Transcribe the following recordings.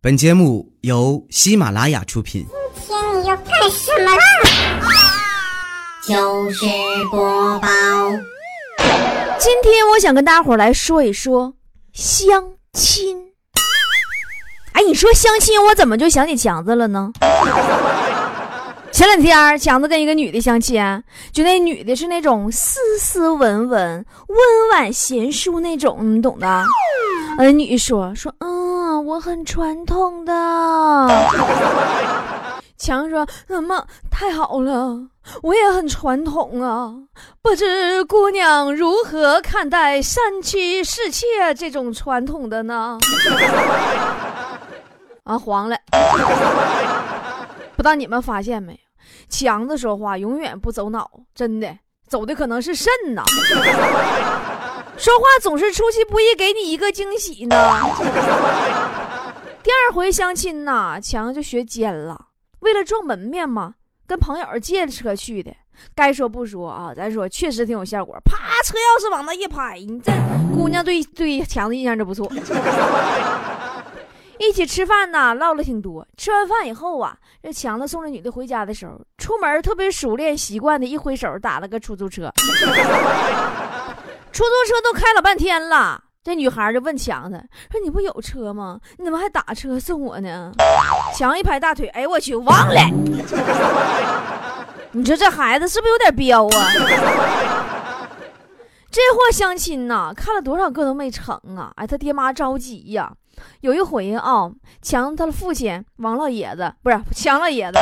本节目由喜马拉雅出品。今天你要干什么啦？就是播报，今天我想跟大伙儿来说一说相亲。哎，你说相亲，我怎么就想起强子了呢？前两天强子跟一个女的相亲，就那女的是那种斯斯文文、温婉贤淑那种，你懂的。呃，女的说说，嗯，我很传统的。强说，怎么太好了？我也很传统啊，不知姑娘如何看待三妻四妾这种传统的呢？啊，黄了！不知道你们发现没有，强子说话永远不走脑，真的走的可能是肾呐。说话总是出其不意，给你一个惊喜呢。第二回相亲呐，强就学奸了，为了撞门面嘛。跟朋友借车去的，该说不说啊，咱说确实挺有效果。啪，车钥匙往那一拍，你这姑娘对对强子印象就不错。一起吃饭呢，唠了挺多。吃完饭以后啊，这强子送这女的回家的时候，出门特别熟练习惯的一挥手打了个出租车。出租车都开了半天了，这女孩就问强子说：“你不有车吗？你怎么还打车送我呢？”强一拍大腿：“哎我去，忘了。你说这孩子是不是有点彪啊？这货相亲呐，看了多少个都没成啊！哎，他爹妈着急呀。有一回啊，强他的父亲王老爷子不是强老爷子，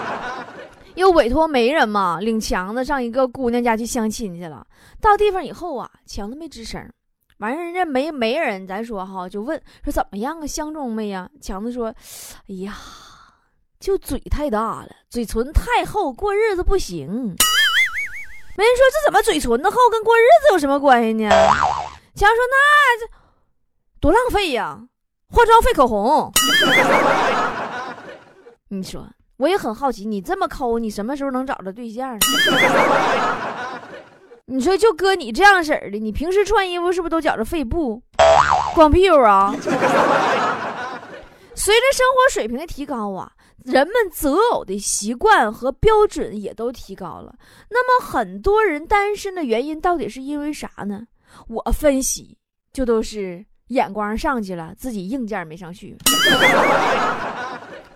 又委托媒人嘛，领强子上一个姑娘家去相亲去了。到地方以后啊，强子没吱声。完事人家没媒人，咱说哈，就问说怎么样啊，相中没呀？强子说：“哎呀，就嘴太大了，嘴唇太厚，过日子不行。”没人说这怎么嘴唇子厚跟过日子有什么关系呢？强说：“那这多浪费呀，化妆费口红。”你说我也很好奇，你这么抠，你什么时候能找着对象呢？你说就哥你这样式儿的，你平时穿衣服是不是都觉着费布、光屁股啊？随着生活水平的提高啊，人们择偶的习惯和标准也都提高了。那么很多人单身的原因到底是因为啥呢？我分析就都是眼光上去了，自己硬件没上去。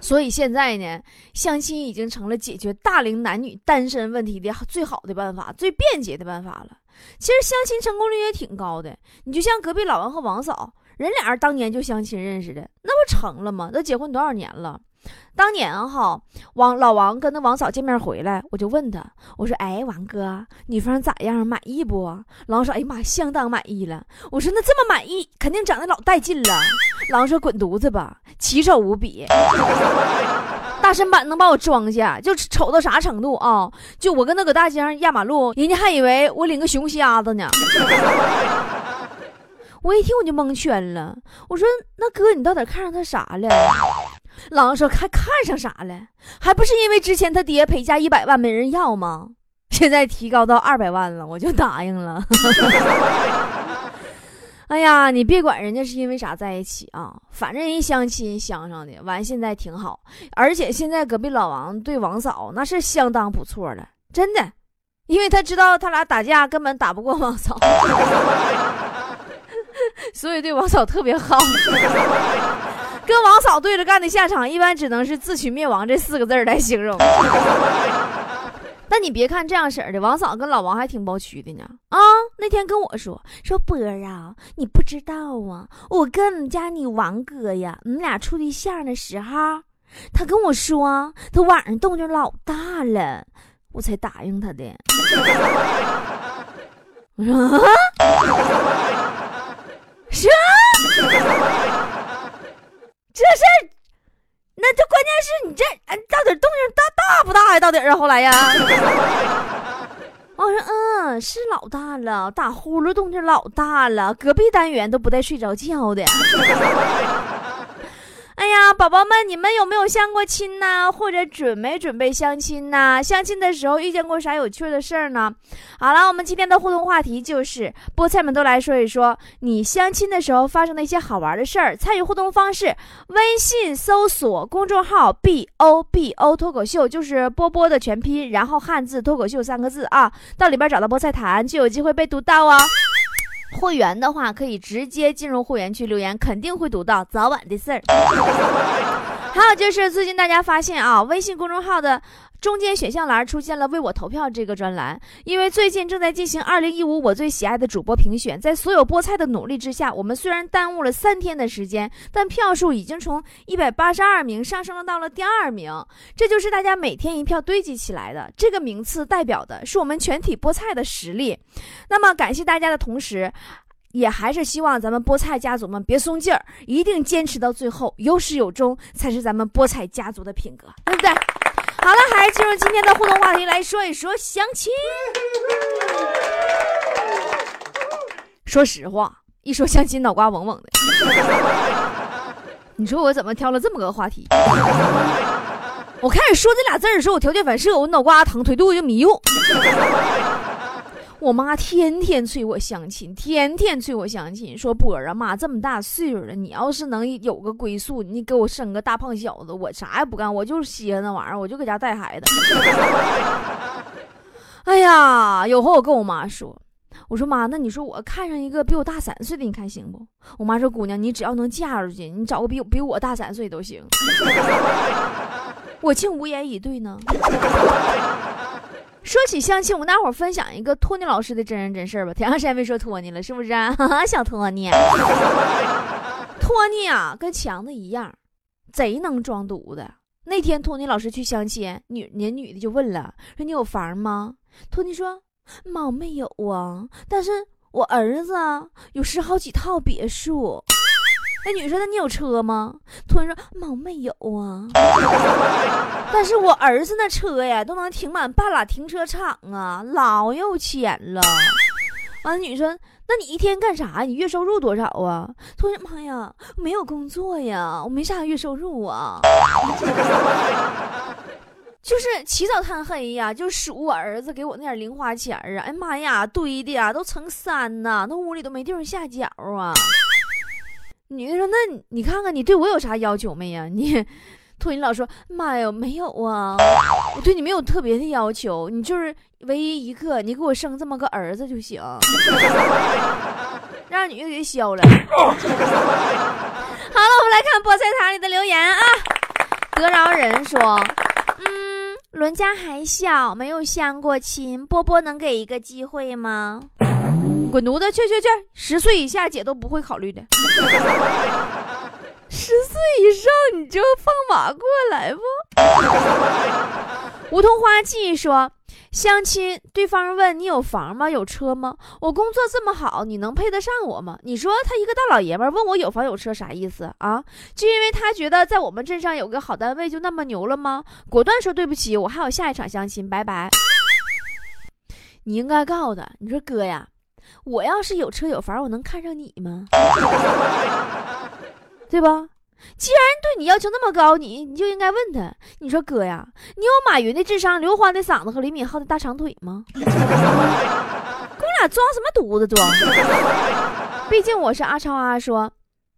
所以现在呢，相亲已经成了解决大龄男女单身问题的最好的办法，最便捷的办法了。其实相亲成功率也挺高的，你就像隔壁老王和王嫂，人俩人当年就相亲认识的，那不成了吗？都结婚多少年了？当年哈，王老王跟那王嫂见面回来，我就问他，我说：“哎，王哥，女方咋样？满意不？”老王说：“哎呀妈，相当满意了。”我说：“那这么满意，肯定长得老带劲了。”老王说：“滚犊子吧，奇丑无比，大身板能把我装下，就丑到啥程度啊？就我跟他搁大街上压马路，人家还以为我领个熊瞎子呢。”我一听我就蒙圈了，我说：“那哥，你到底看上他啥了？”老王说：“看看上啥了？还不是因为之前他爹陪嫁一百万没人要吗？现在提高到二百万了，我就答应了。哎呀，你别管人家是因为啥在一起啊，反正人相亲相上的，完现在挺好。而且现在隔壁老王对王嫂那是相当不错了，真的，因为他知道他俩打架根本打不过王嫂，所以对王嫂特别好。”跟王嫂对着干的下场，一般只能是自取灭亡这四个字来形容。但你别看这样式的，王嫂跟老王还挺包屈的呢。啊，那天跟我说说波儿啊，你不知道啊，我跟我们家你王哥呀，我们俩处对象的时候，他跟我说他晚上动静老大了，我才答应他的。我说啊，啥？这事，那这关键是你这，哎，到底动静大大不大呀？到底啊，后来呀，我说，嗯，是老大了，打呼噜动静老大了，隔壁单元都不带睡着觉的。呀，宝宝们，你们有没有相过亲呢？或者准没准备相亲呢？相亲的时候遇见过啥有趣的事儿呢？好了，我们今天的互动话题就是菠菜们都来说一说你相亲的时候发生的一些好玩的事儿。参与互动方式：微信搜索公众号 “b o b o” 脱口秀，就是波波的全拼，然后汉字脱口秀三个字啊，到里边找到菠菜谈就有机会被读到哦。会员的话可以直接进入会员区留言，肯定会读到，早晚的事儿。还有就是最近大家发现啊，微信公众号的中间选项栏出现了“为我投票”这个专栏，因为最近正在进行二零一五我最喜爱的主播评选，在所有菠菜的努力之下，我们虽然耽误了三天的时间，但票数已经从一百八十二名上升了到了第二名，这就是大家每天一票堆积起来的。这个名次代表的是我们全体菠菜的实力。那么感谢大家的同时。也还是希望咱们菠菜家族们别松劲儿，一定坚持到最后，有始有终才是咱们菠菜家族的品格，对不对？好了，还是进入今天的互动话题，来说一说相亲。说实话，一说相亲，脑瓜嗡嗡的。你说我怎么挑了这么个话题？我开始说这俩字的时候，我条件反射，我脑瓜疼，腿肚子就迷糊。我妈天天催我相亲，天天催我相亲，说波儿啊妈这么大岁数了，你要是能有个归宿，你给我生个大胖小子，我啥也不干，我就是稀罕那玩意儿，我就搁家带孩子。哎呀，有回我跟我妈说，我说妈，那你说我看上一个比我大三岁的，你看行不？我妈说姑娘，你只要能嫁出去，你找个比比我大三岁都行。我竟无言以对呢。说起相亲，我跟大伙分享一个托尼老师的真人真事吧。挺长时间没说托尼了，是不是？小托尼，托尼啊，跟强子一样，贼能装犊子。那天托尼老师去相亲，女人女的就问了，说你有房吗？托尼说，妈没有啊，但是我儿子有十好几套别墅。那女说：“那你有车吗？”突然说：“妈，我没有啊。但是我儿子那车呀，都能停满半拉停车场啊，老有钱了。”完了，女说：“那你一天干啥？你月收入多少啊？”突然，妈呀，没有工作呀，我没啥月收入啊，就是起早贪黑呀，就数我儿子给我那点零花钱啊。哎妈呀，堆的呀都成山呐，那屋里都没地方下脚啊。女的说：“那你看看，你对我有啥要求没呀？” 你托尼老说：“妈呀，没有啊，我对你没有特别的要求，你就是唯一一个，你给我生这么个儿子就行。”让女的给削了。好了，我们来看菠菜塔里的留言啊。得饶人说：“嗯，伦家还小，没有相过亲，波波能给一个机会吗？”滚犊子，去去去！十岁以下姐都不会考虑的。十岁以上你就放马过来吧？梧桐花季说，相亲对方问你有房吗？有车吗？我工作这么好，你能配得上我吗？你说他一个大老爷们问我有房有车啥意思啊？就因为他觉得在我们镇上有个好单位就那么牛了吗？果断说对不起，我还有下一场相亲，拜拜。你应该告诉他，你说哥呀。我要是有车有房，我能看上你吗？对吧？既然对你要求那么高，你你就应该问他。你说哥呀，你有马云的智商、刘欢的嗓子和李敏镐的大长腿吗？跟我俩装什么犊子装？毕竟我是阿超阿说，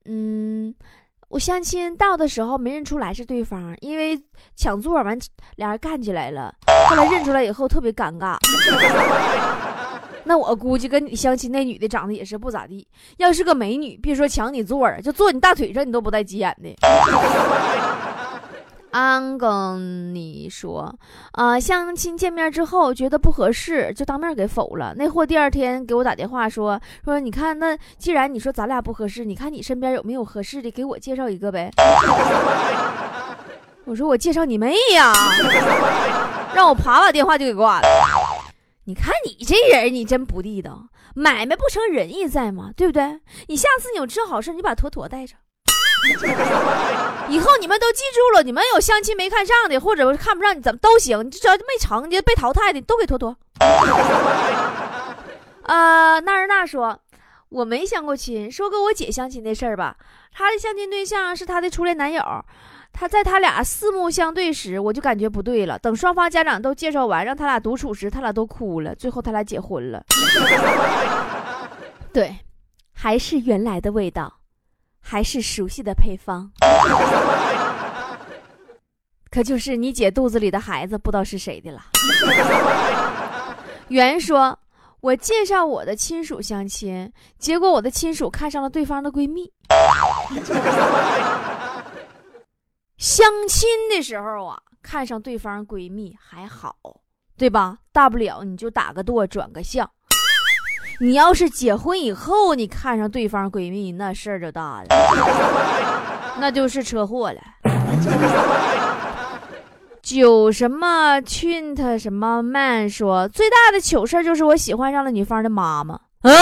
嗯，我相亲到的时候没认出来是对方，因为抢座完俩人干起来了。后来认出来以后特别尴尬。那我估计跟你相亲那女的长得也是不咋地。要是个美女，别说抢你座儿，就坐你大腿上，你都不带急眼的。安跟你说，啊，相亲见面之后觉得不合适，就当面给否了。那货第二天给我打电话说，说你看，那既然你说咱俩不合适，你看你身边有没有合适的，给我介绍一个呗。我说我介绍你妹呀，让我啪把电话就给挂了。你看你这人，你真不地道。买卖不成仁义在吗？对不对？你下次你有这好事，你把坨坨带上。以后你们都记住了，你们有相亲没看上的，或者看不上你，怎么都行。你只要没成就被淘汰的，都给坨坨。呃，那人那说，我没相过亲。说个我姐相亲的事儿吧，她的相亲对象是她的初恋男友。他在他俩四目相对时，我就感觉不对了。等双方家长都介绍完，让他俩独处时，他俩都哭了。最后他俩结婚了。对，还是原来的味道，还是熟悉的配方。可就是你姐肚子里的孩子，不知道是谁的了。圆说：“我介绍我的亲属相亲，结果我的亲属看上了对方的闺蜜。相亲的时候啊，看上对方闺蜜还好，对吧？大不了你就打个舵，转个向。你要是结婚以后，你看上对方闺蜜，那事儿就大了，那就是车祸了。”九什么俊他什么曼说最大的糗事就是我喜欢上了女方的妈妈。嗯，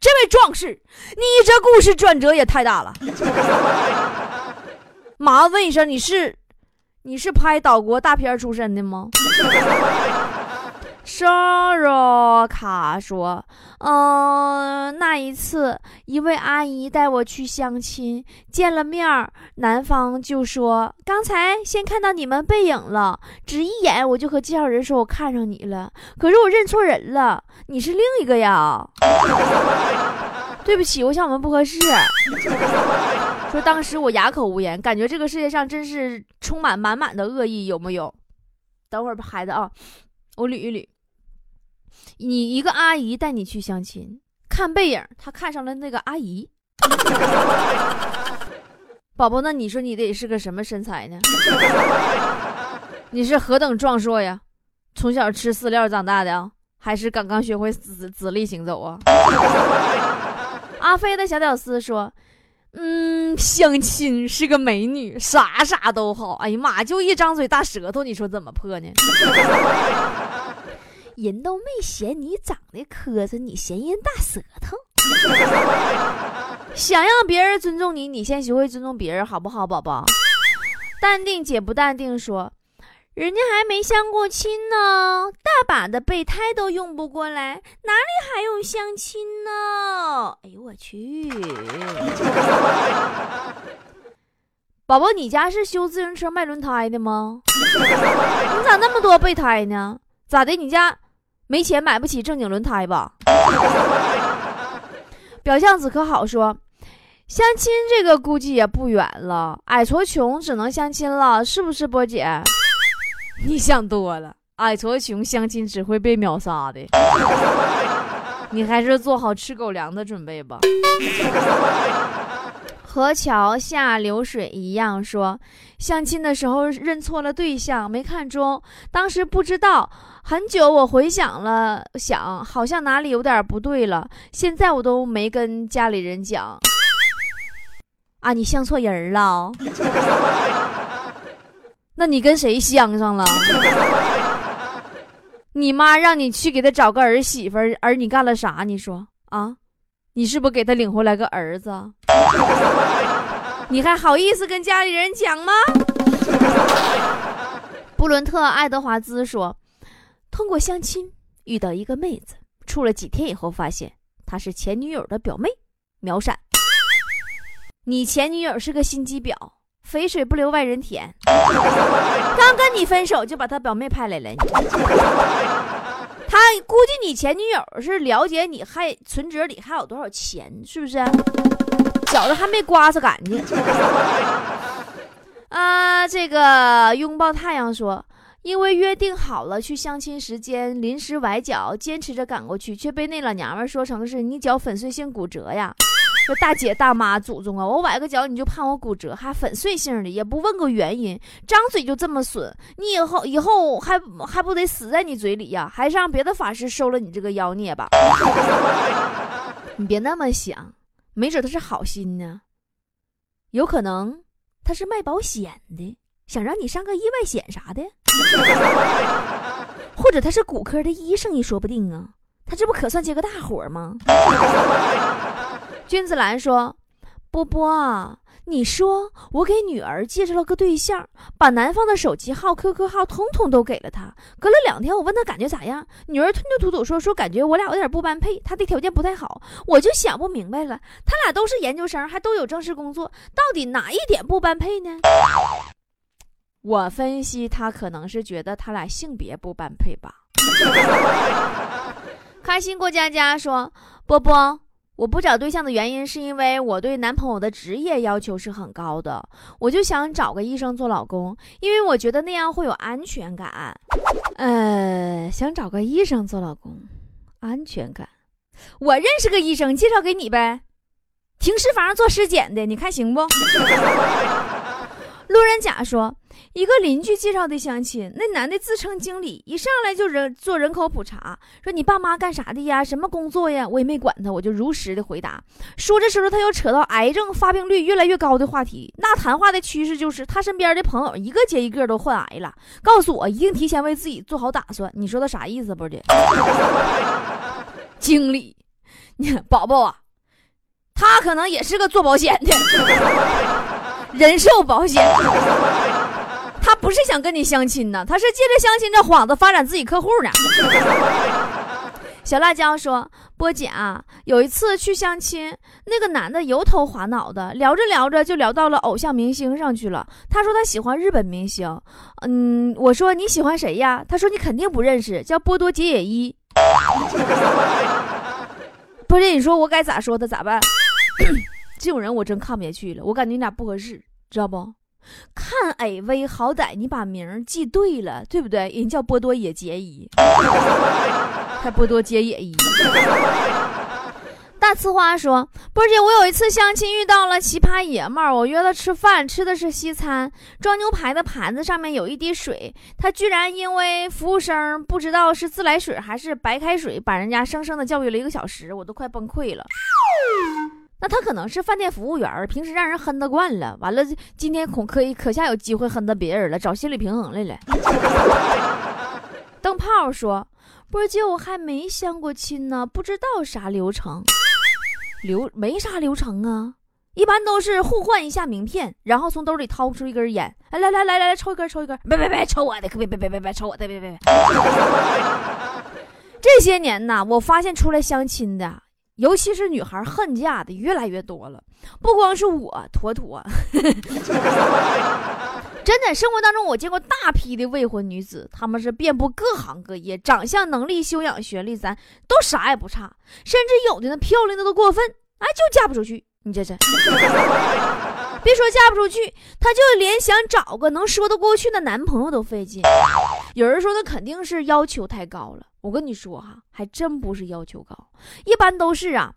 这位壮士，你这故事转折也太大了。麻烦问一声，你是你是拍岛国大片出身的吗？莎若卡说：“嗯，那一次，一位阿姨带我去相亲，见了面儿，男方就说：‘刚才先看到你们背影了，只一眼我就和介绍人说我看上你了，可是我认错人了，你是另一个呀。’对不起，我想我们不合适。说当时我哑口无言，感觉这个世界上真是充满满满的恶意，有没有？等会儿孩子啊，我捋一捋。”你一个阿姨带你去相亲，看背影，他看上了那个阿姨。宝宝，那你说你得是个什么身材呢？你是何等壮硕呀？从小吃饲料长大的，还是刚刚学会自自立行走啊？阿飞的小屌丝说：“嗯，相亲是个美女，啥啥都好。哎呀妈，就一张嘴大舌头，你说怎么破呢？”人都没嫌你长得磕碜，你嫌人大舌头。想让别人尊重你，你先学会尊重别人，好不好，宝宝？淡定姐不淡定说，人家还没相过亲呢，大把的备胎都用不过来，哪里还用相亲呢？哎呦我去！宝宝，你家是修自行车卖轮胎的吗？你咋那么多备胎呢？咋的？你家？没钱买不起正经轮胎吧？表象子可好说，相亲这个估计也不远了。矮矬穷只能相亲了，是不是波姐？你想多了，矮矬穷相亲只会被秒杀的。你还是做好吃狗粮的准备吧。和桥下流水一样说，相亲的时候认错了对象，没看中，当时不知道。很久，我回想了想，好像哪里有点不对了。现在我都没跟家里人讲。啊，你相错人了？那你跟谁相上了？你妈让你去给他找个儿媳妇儿，而你干了啥？你说啊？你是不是给他领回来个儿子？你还好意思跟家里人讲吗？布伦特·爱德华兹说。通过相亲遇到一个妹子，处了几天以后，发现她是前女友的表妹，秒闪。你前女友是个心机婊，肥水不流外人田。刚跟你分手就把他表妹派来了，你他估计你前女友是了解你还存折里还有多少钱，是不是？饺子还没刮擦干净。啊，这个拥抱太阳说。因为约定好了去相亲时间，临时崴脚，坚持着赶过去，却被那老娘们说成是你脚粉碎性骨折呀！说大姐大妈祖宗啊，我崴个脚你就判我骨折，还粉碎性的，也不问个原因，张嘴就这么损，你以后以后还还不得死在你嘴里呀？还是让别的法师收了你这个妖孽吧！你别那么想，没准他是好心呢，有可能他是卖保险的。想让你上个意外险啥的，或者他是骨科的医生也说不定啊。他这不可算接个大活吗？君子兰说：“波波，你说我给女儿介绍了个对象，把男方的手机号、QQ 号通通都给了他。隔了两天，我问他感觉咋样，女儿吞吞吐吐说说感觉我俩有点不般配，他的条件不太好。我就想不明白了，他俩都是研究生，还都有正式工作，到底哪一点不般配呢？我分析他可能是觉得他俩性别不般配吧。开心过家家说波波。我不找对象的原因是因为我对男朋友的职业要求是很高的，我就想找个医生做老公，因为我觉得那样会有安全感。呃，想找个医生做老公，安全感。我认识个医生，介绍给你呗，停尸房做尸检的，你看行不？路人甲说。一个邻居介绍的相亲，那男的自称经理，一上来就人做人口普查，说你爸妈干啥的呀？什么工作呀？我也没管他，我就如实的回答。说着说着，他又扯到癌症发病率越来越高的话题。那谈话的趋势就是他身边的朋友一个接一个都患癌了，告诉我一定提前为自己做好打算。你说他啥意思不是？经理，你宝宝啊，他可能也是个做保险的，人寿保险。他不是想跟你相亲呢，他是借着相亲这幌子发展自己客户呢。小辣椒说：“波姐啊，有一次去相亲，那个男的油头滑脑的，聊着聊着就聊到了偶像明星上去了。他说他喜欢日本明星，嗯，我说你喜欢谁呀？他说你肯定不认识，叫波多野野一。波姐，你说我该咋说他咋办？这种人我真看不下去了，我感觉你俩不合适，知道不？”看 AV，好歹你把名记对了，对不对？人叫波多野结衣，还波多结野衣。大呲花说：“波姐，我有一次相亲遇到了奇葩爷们儿，我约他吃饭，吃的是西餐，装牛排的盘子上面有一滴水，他居然因为服务生不知道是自来水还是白开水，把人家生生的教育了一个小时，我都快崩溃了。”那他可能是饭店服务员，平时让人哼得惯了，完了今天恐可以可下有机会哼得别人了，找心理平衡来了。灯泡说：“波姐，我还没相过亲呢，不知道啥流程，流没啥流程啊，一般都是互换一下名片，然后从兜里掏出一根烟，哎，来来来来来，抽一根，抽一根，别别别，抽我的，可别别别别别抽我的，别别别。这些年呐，我发现出来相亲的。”尤其是女孩恨嫁的越来越多了，不光是我，妥妥，真的，生活当中我见过大批的未婚女子，她们是遍布各行各业，长相、能力、修养、学历，咱都啥也不差，甚至有的呢漂亮的都过分，哎，就嫁不出去。你这是，别说嫁不出去，她就连想找个能说得过去的男朋友都费劲。有人说她肯定是要求太高了。我跟你说哈，还真不是要求高，一般都是啊，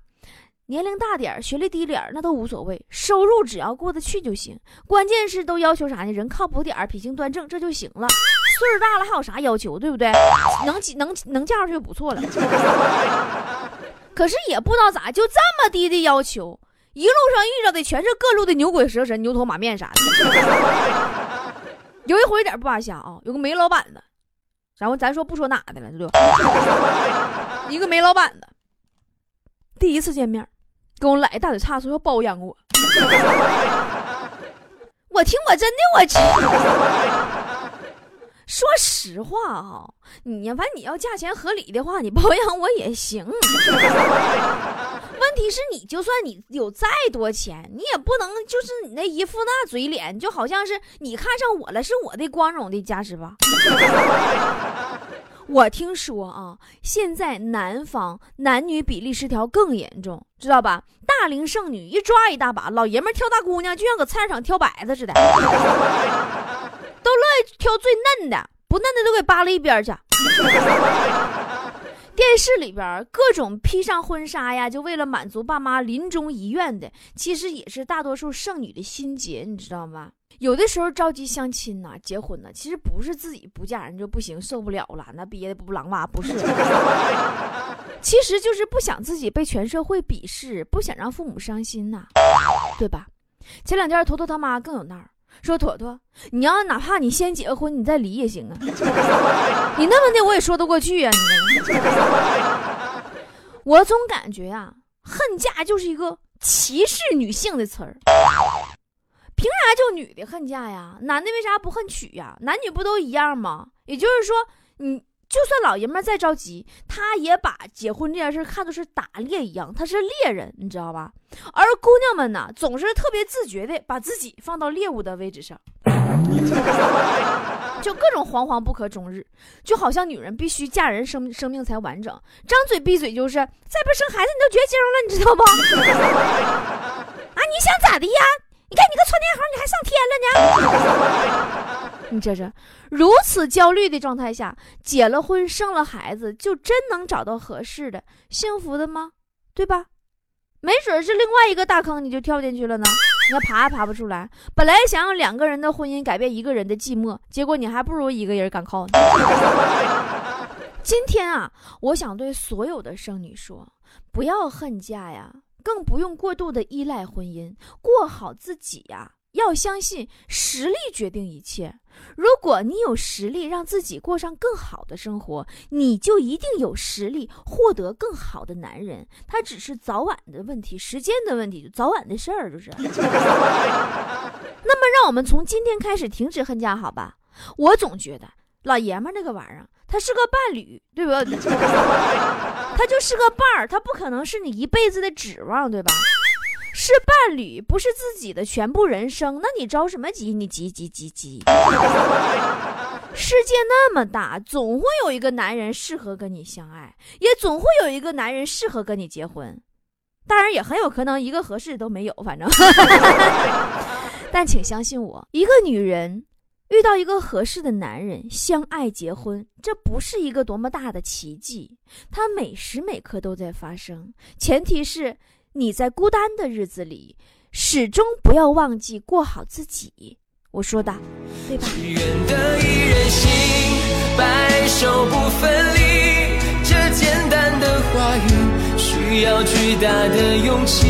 年龄大点儿、学历低点儿那都无所谓，收入只要过得去就行。关键是都要求啥呢？人靠谱点儿、品行端正，这就行了。岁数大了还有啥要求？对不对？能能能嫁出去就不错了。可是也不知道咋就这么低的要求，一路上遇到的全是各路的牛鬼蛇神、牛头马面啥的。有一回点不扒瞎啊，有个煤老板子。然后咱说不说哪的了，对吧？一个煤老板的，第一次见面，跟我来一大嘴叉，说要包养我。我听我真的我去。说实话啊，你反正你要价钱合理的话，你包养我也行。问题是，你就算你有再多钱，你也不能就是你那一副那嘴脸，就好像是你看上我了，是我的光荣的家世吧？我听说啊，现在南方男女比例失调更严重，知道吧？大龄剩女一抓一大把，老爷们挑大姑娘就像搁菜市场挑白子似的，都乐意挑最嫩的，不嫩的都给扒了一边去。电视里边各种披上婚纱呀，就为了满足爸妈临终遗愿的，其实也是大多数剩女的心结，你知道吗？有的时候着急相亲呐，结婚呐，其实不是自己不嫁人就不行，受不了了，那憋的不狼哇，不是，其实就是不想自己被全社会鄙视，不想让父母伤心呐，对吧？前两天坨坨他妈更有那儿。说妥妥，你要哪怕你先结个婚，你再离也行啊。你那么的我也说得过去啊。你 我总感觉啊，恨嫁就是一个歧视女性的词儿。凭啥就女的恨嫁呀？男的为啥不恨娶呀？男女不都一样吗？也就是说，你就算老爷们再着急，他也把结婚这件事看作是打猎一样，他是猎人，你知道吧？而姑娘们呢，总是特别自觉的把自己放到猎物的位置上，就各种惶惶不可终日，就好像女人必须嫁人生生命才完整，张嘴闭嘴就是再不生孩子你就绝经了，你知道不？啊，你想咋的呀？你看你个窜天猴，你还上天了呢？你这这如此焦虑的状态下，结了婚生了孩子，就真能找到合适的、幸福的吗？对吧？没准是另外一个大坑，你就跳进去了呢。你要爬也爬不出来。本来想让两个人的婚姻改变一个人的寂寞，结果你还不如一个人敢靠。今天啊，我想对所有的剩女说：不要恨嫁呀。更不用过度的依赖婚姻，过好自己呀！要相信实力决定一切。如果你有实力让自己过上更好的生活，你就一定有实力获得更好的男人。他只是早晚的问题，时间的问题，早晚的事儿，就是。那么，让我们从今天开始停止恨嫁，好吧？我总觉得老爷们那个玩意儿。他是个伴侣，对不？他就是个伴儿，他不可能是你一辈子的指望，对吧？是伴侣，不是自己的全部人生，那你着什么急？你急急急急！世界那么大，总会有一个男人适合跟你相爱，也总会有一个男人适合跟你结婚。当然，也很有可能一个合适的都没有，反正。但请相信我，一个女人。遇到一个合适的男人，相爱结婚，这不是一个多么大的奇迹，它每时每刻都在发生。前提是你在孤单的日子里，始终不要忘记过好自己。我说的，对吧？愿得一人心白首不分离，这简单的话语需要巨大的勇气。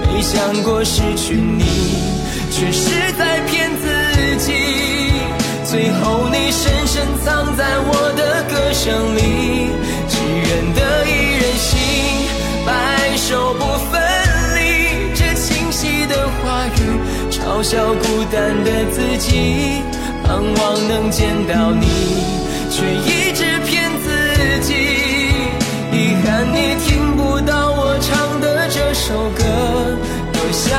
没想过失去你，却是在骗自己。最后，你深深藏在我的歌声里，嘲笑孤单的自己，盼望能见到你，却一直骗自己。遗憾你听不到我唱的这首歌，多想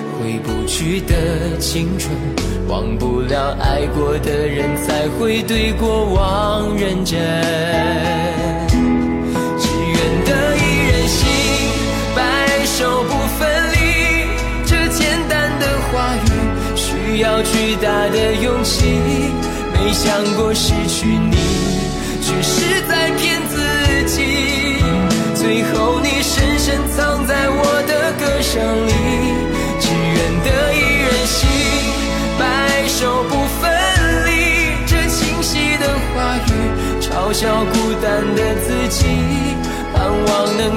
回不去的青春，忘不了爱过的人，才会对过往认真。只愿得一人心，白首不分离，这简单的话语，需要巨大的勇气。没想过失去你。却是在骗